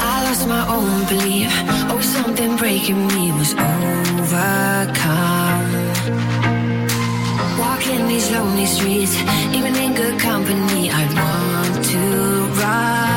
I lost my own belief. Oh, something breaking me was overcome. Walking these lonely streets, even in good company, I want to run.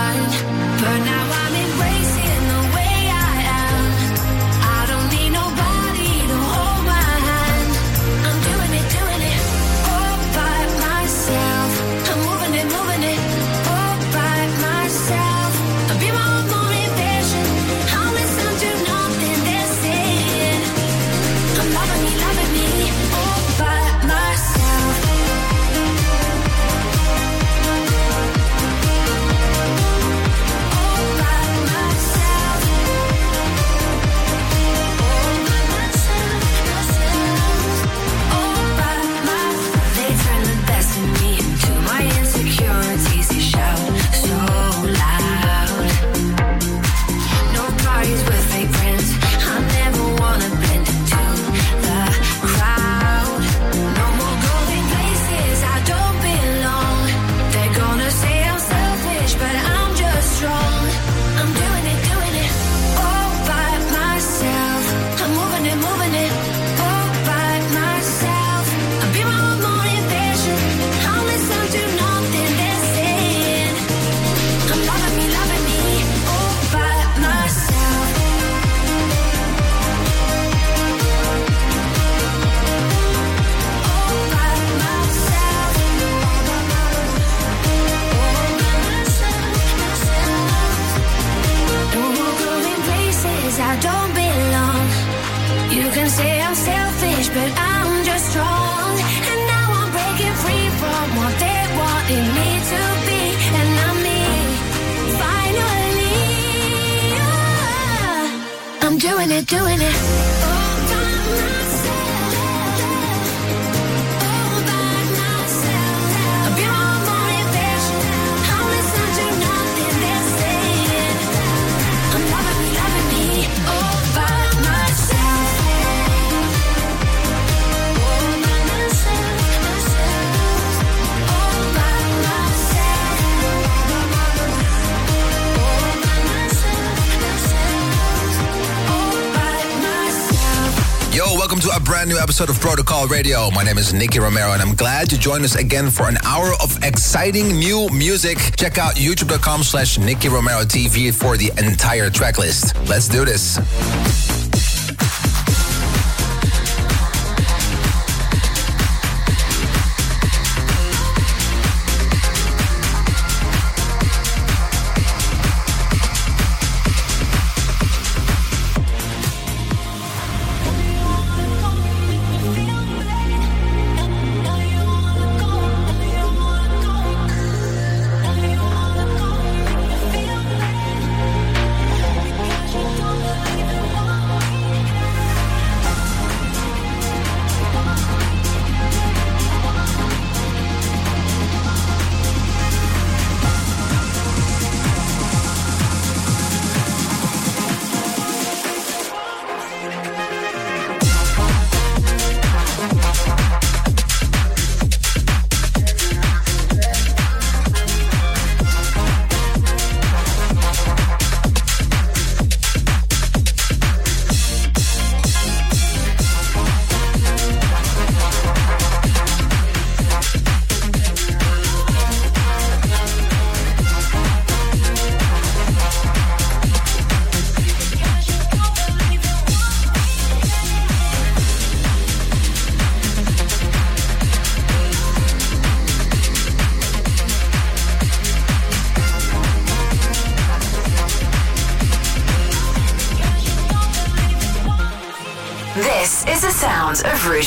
Episode of Protocol Radio. My name is Nicky Romero, and I'm glad to join us again for an hour of exciting new music. Check out youtube.com slash Nicky Romero TV for the entire track list. Let's do this. This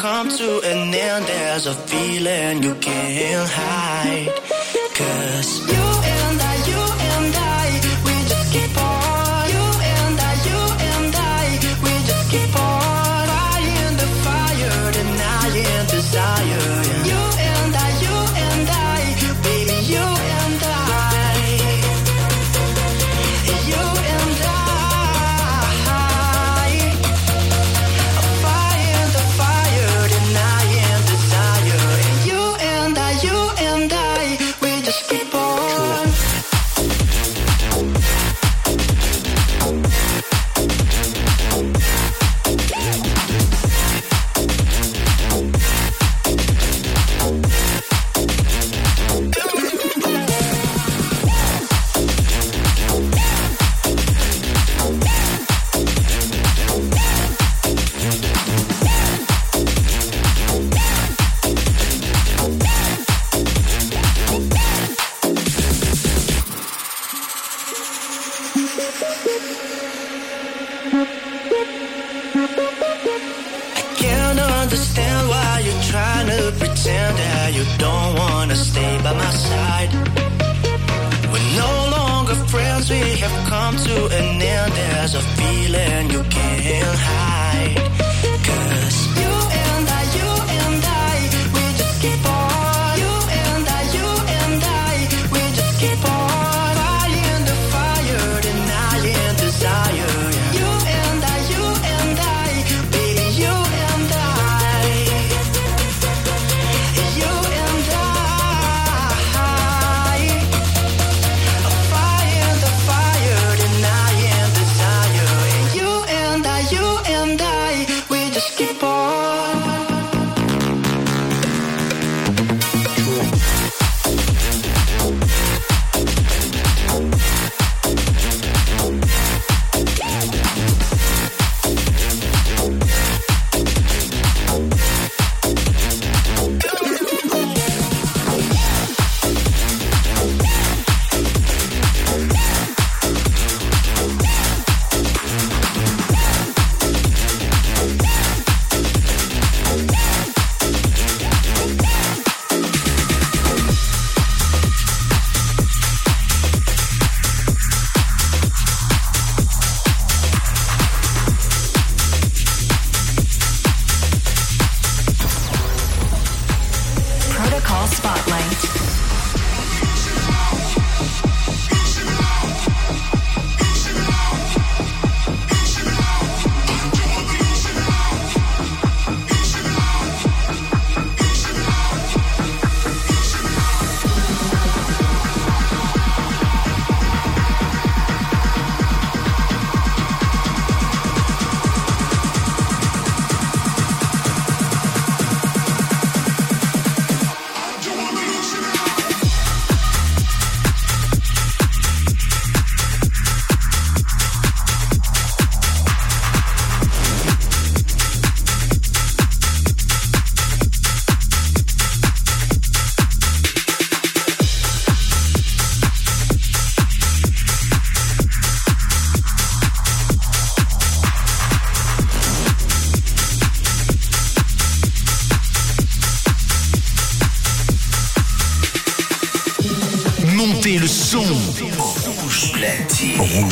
come to an end. There's a feeling you can't hide.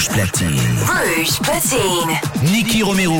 Rouge platine. Rouge Platine. Nicky Romero,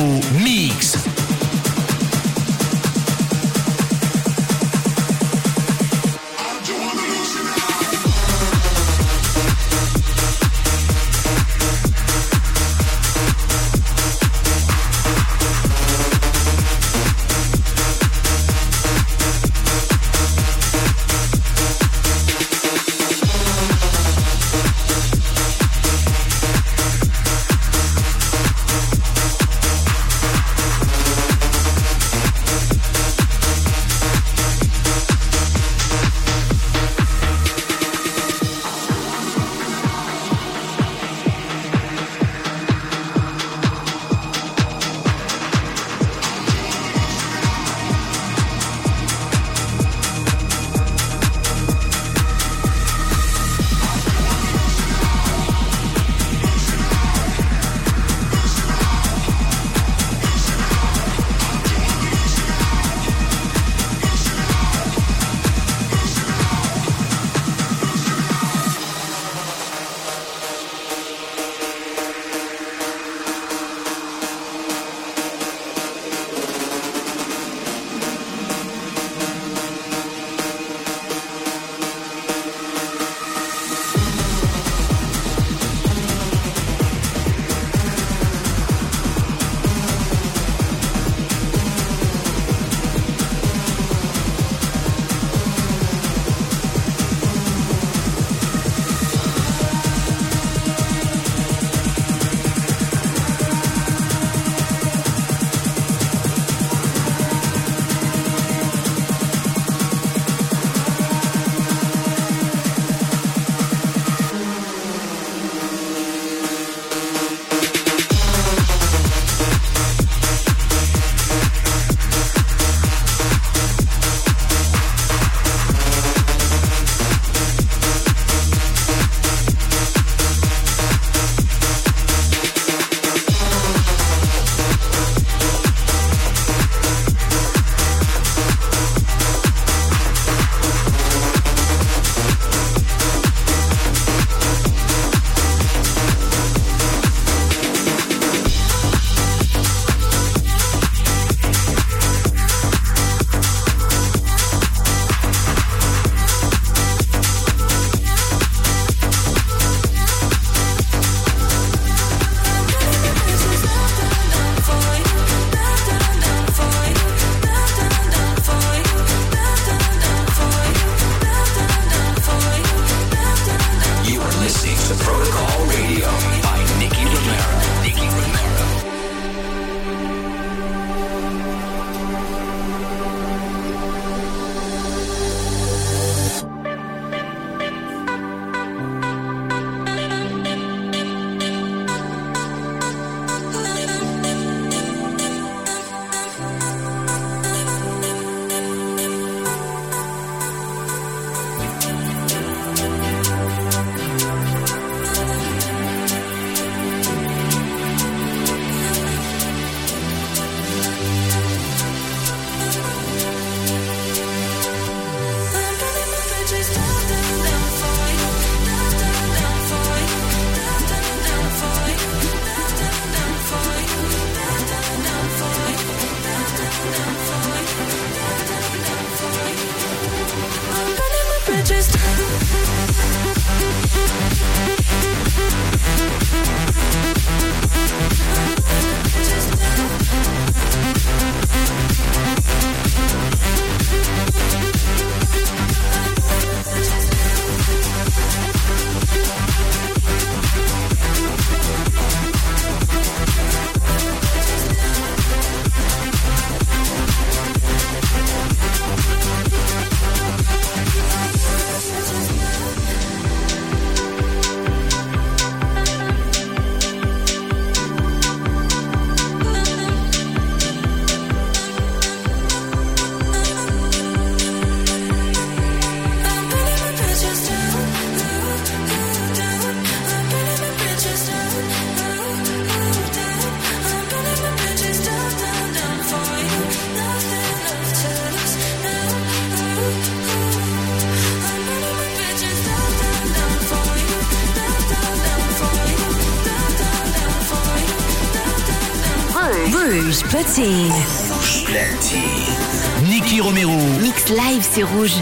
platine. Romero. Mix live, c'est rouge.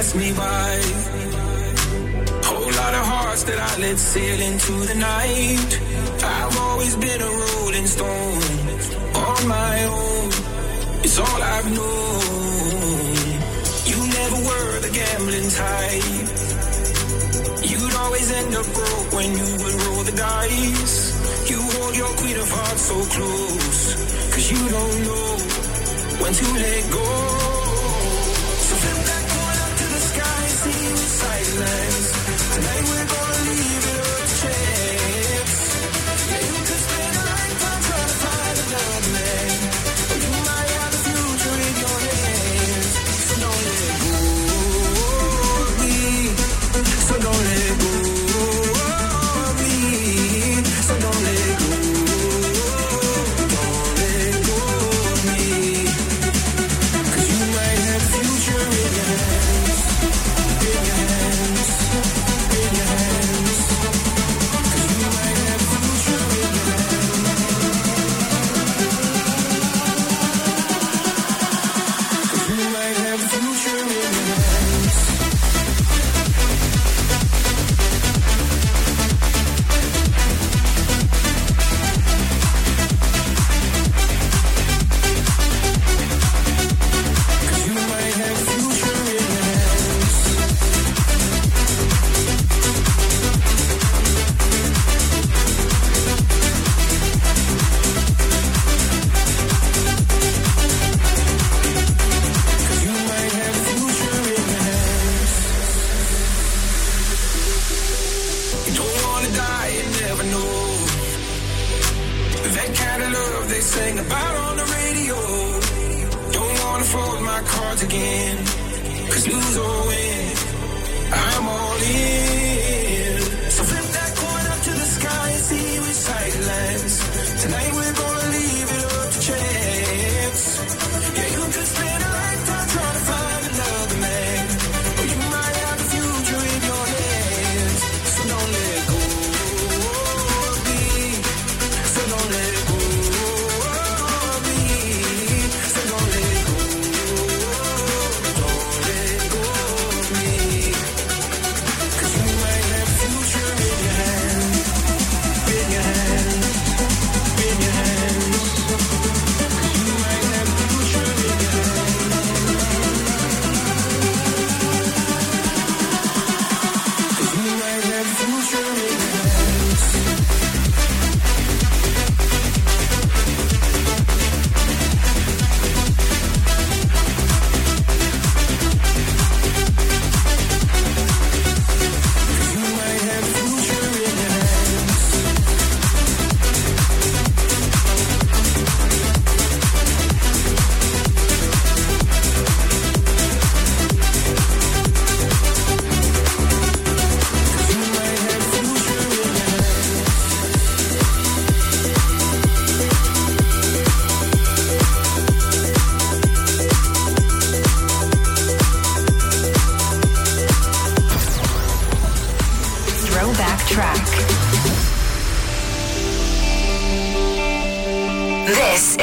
pass me by. Whole lot of hearts that I let sail into the night. I've always been a rolling stone on my own. It's all I've known. You never were the gambling type. You'd always end up broke when you would roll the dice. You hold your queen of hearts so close. Cause you don't know when to let go. nice. Tonight we're gonna leave it all.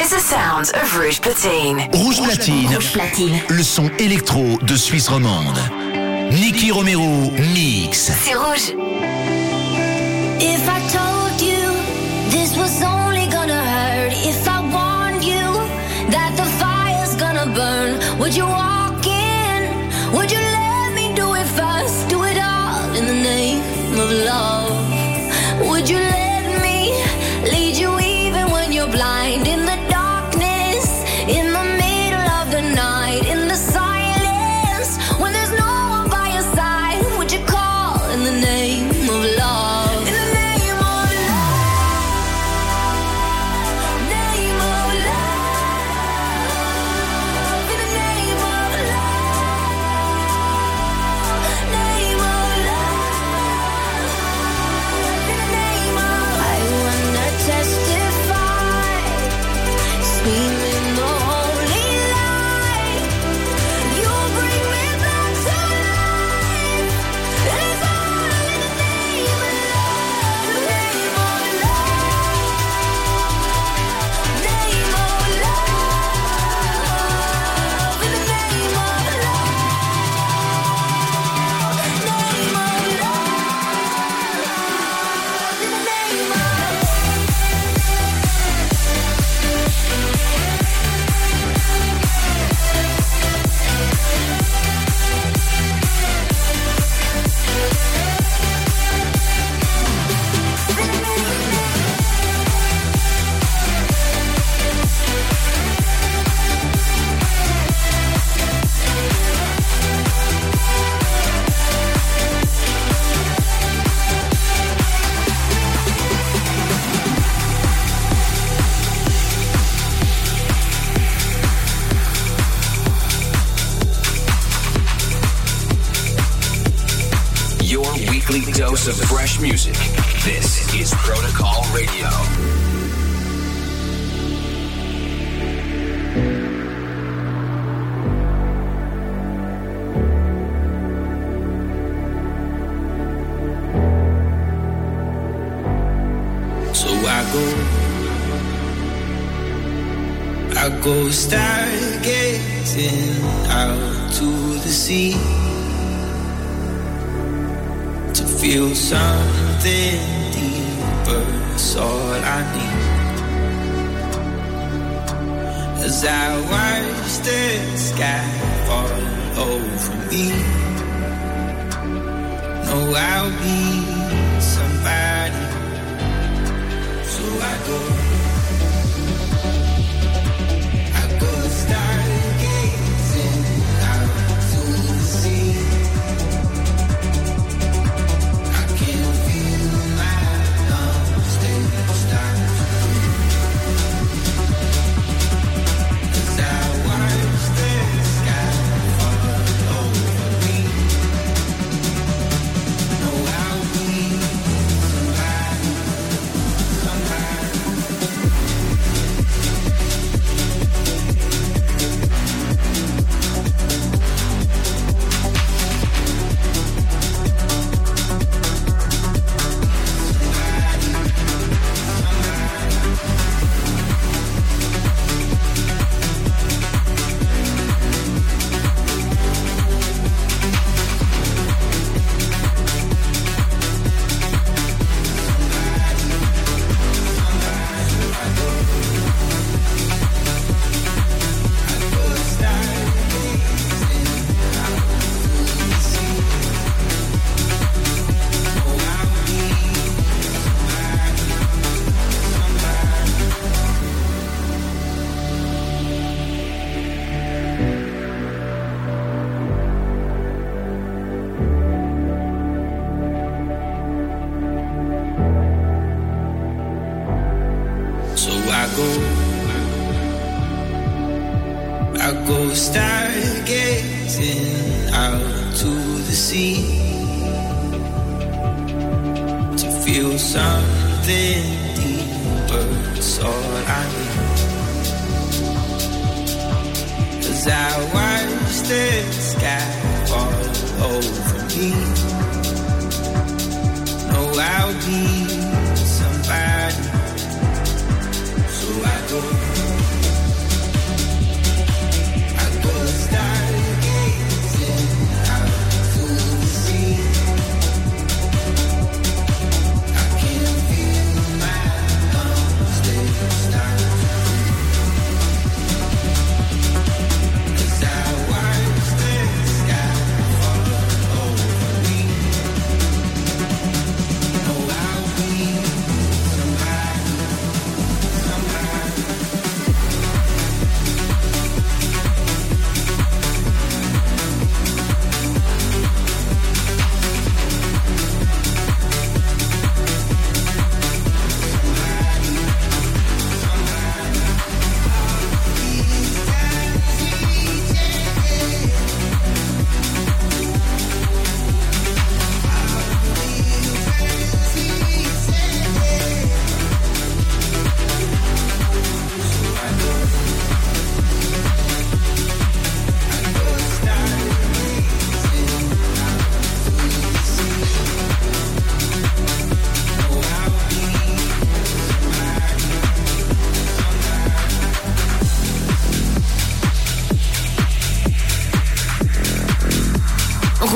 is the sound of Rouge Platine. Rouge Platine. Rouge Le son électro de Suisse romande. Nicky Romero mix. C'est rouge. If I told music.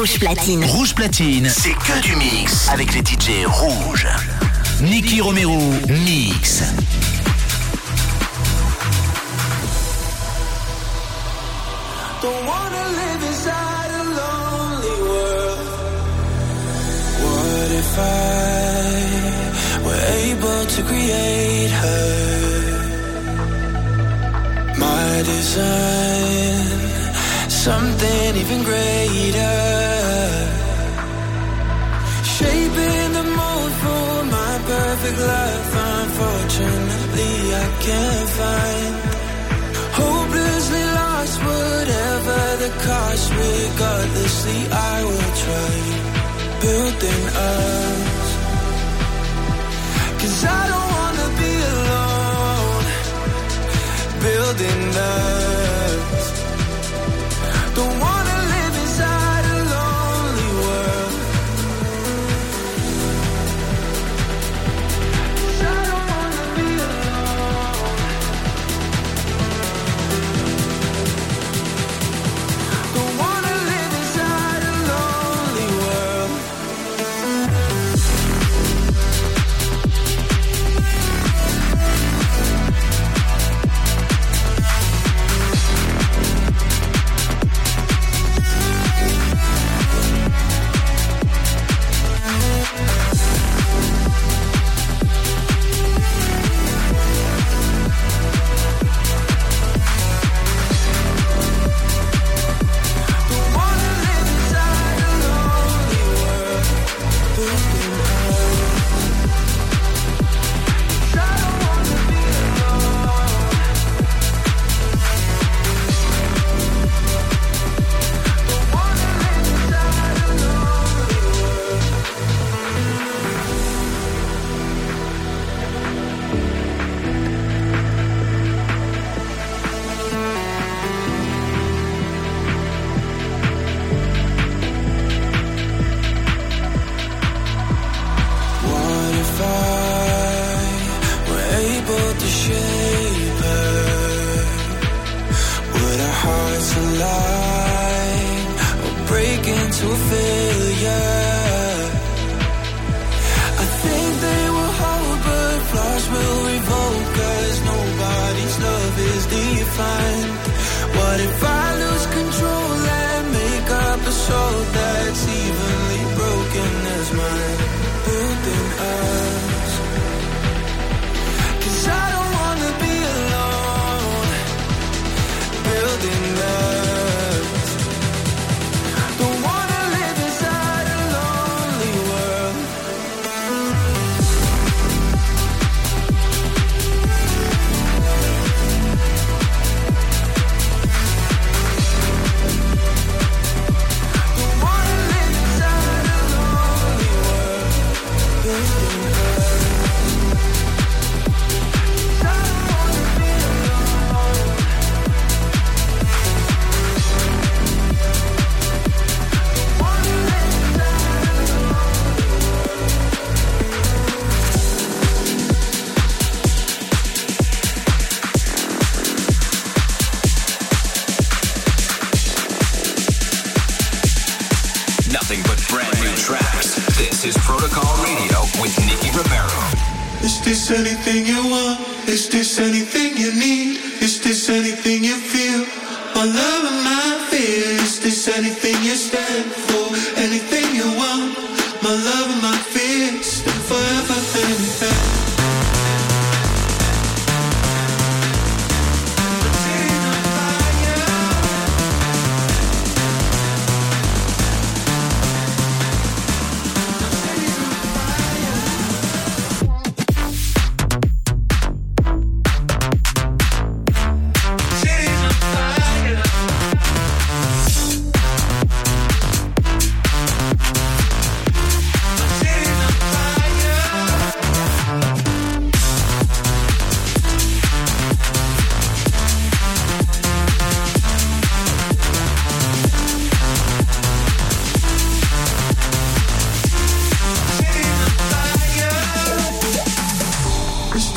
Rouge Platine. Rouge Platine, c'est que du mix avec les DJ rouges. Nicky Romero, mix. something even greater. Shaping the mold for my perfect life. Unfortunately, I can't find. Hopelessly lost, whatever the cost. Regardlessly, I will try building us. Cause I don't wanna be alone. Building us.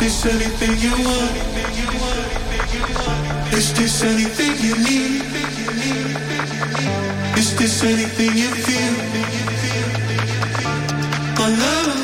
this anything you want? Is this anything you need? Is this anything you feel? My love.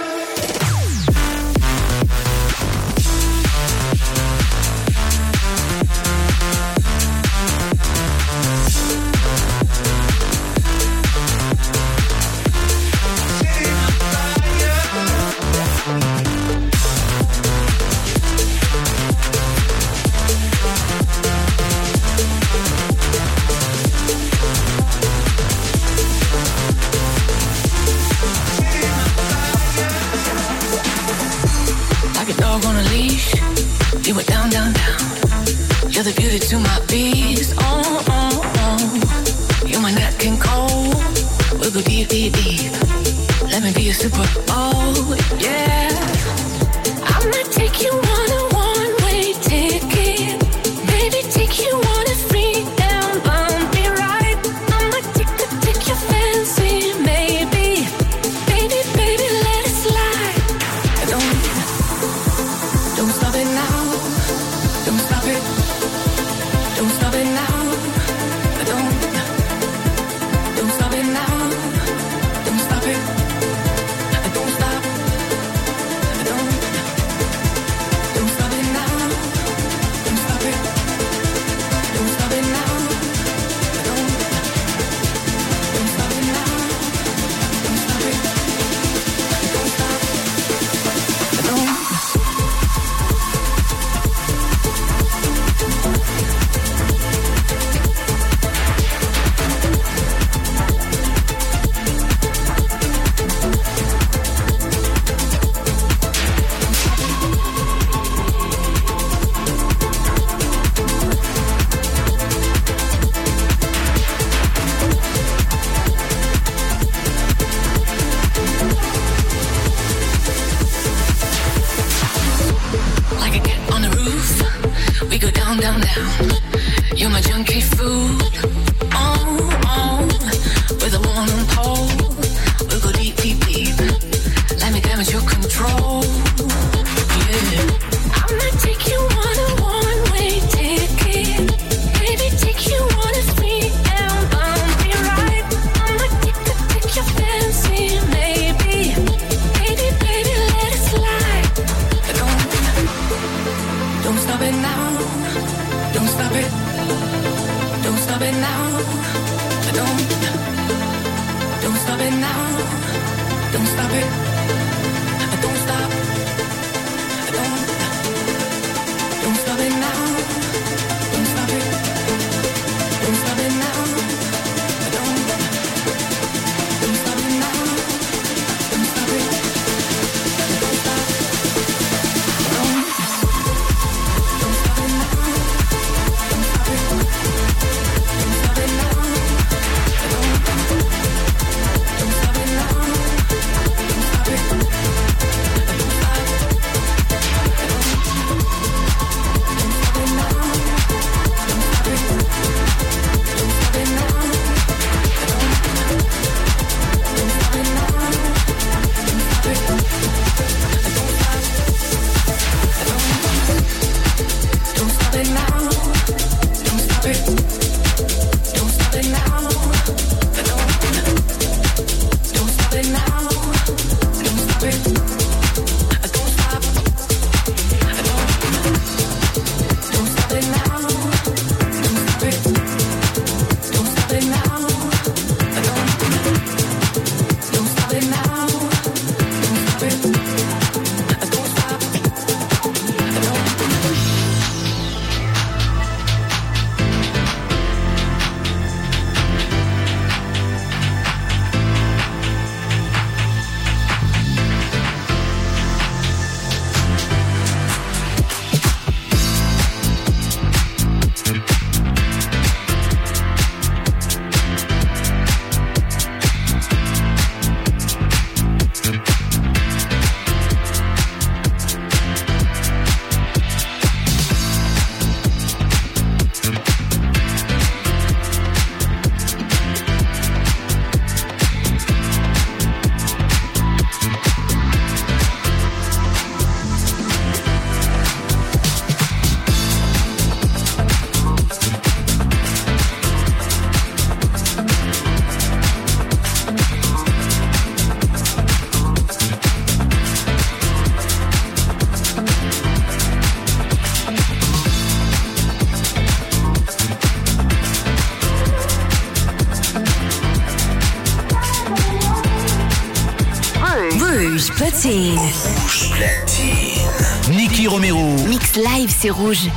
C'est rouge.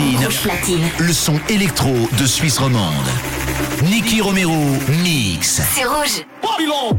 Rouge Platine. Platine. Le son électro de Suisse romande. Nicky Romero, mix. C'est rouge. Babylon.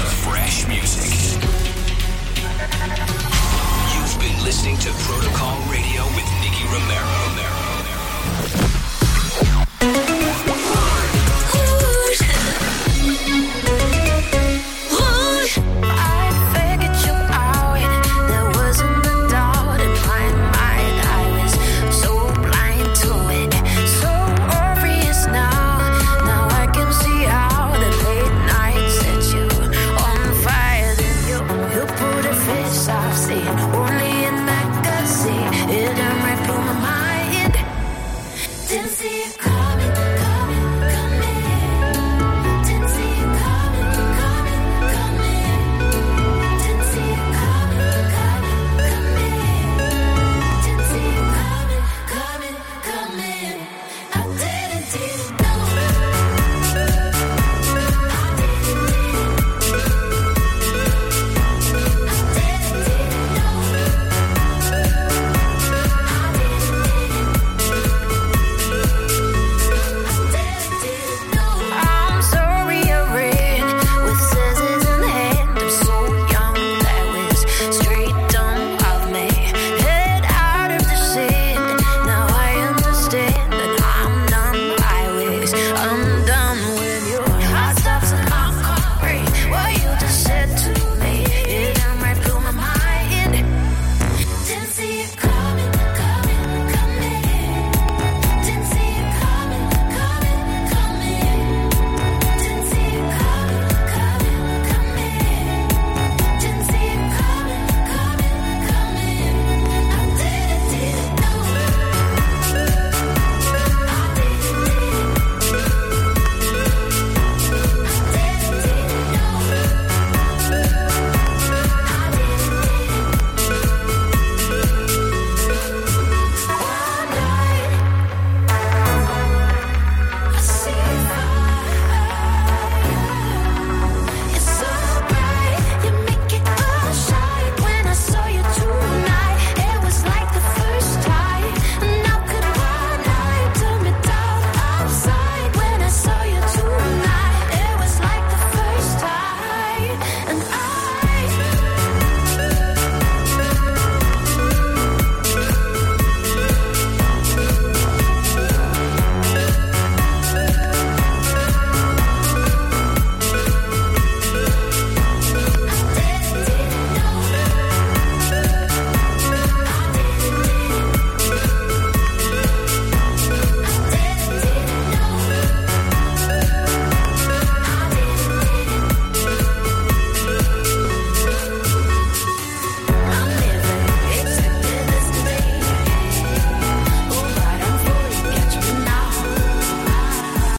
Fresh music. You've been listening to Protocol Radio with Nicky Romero.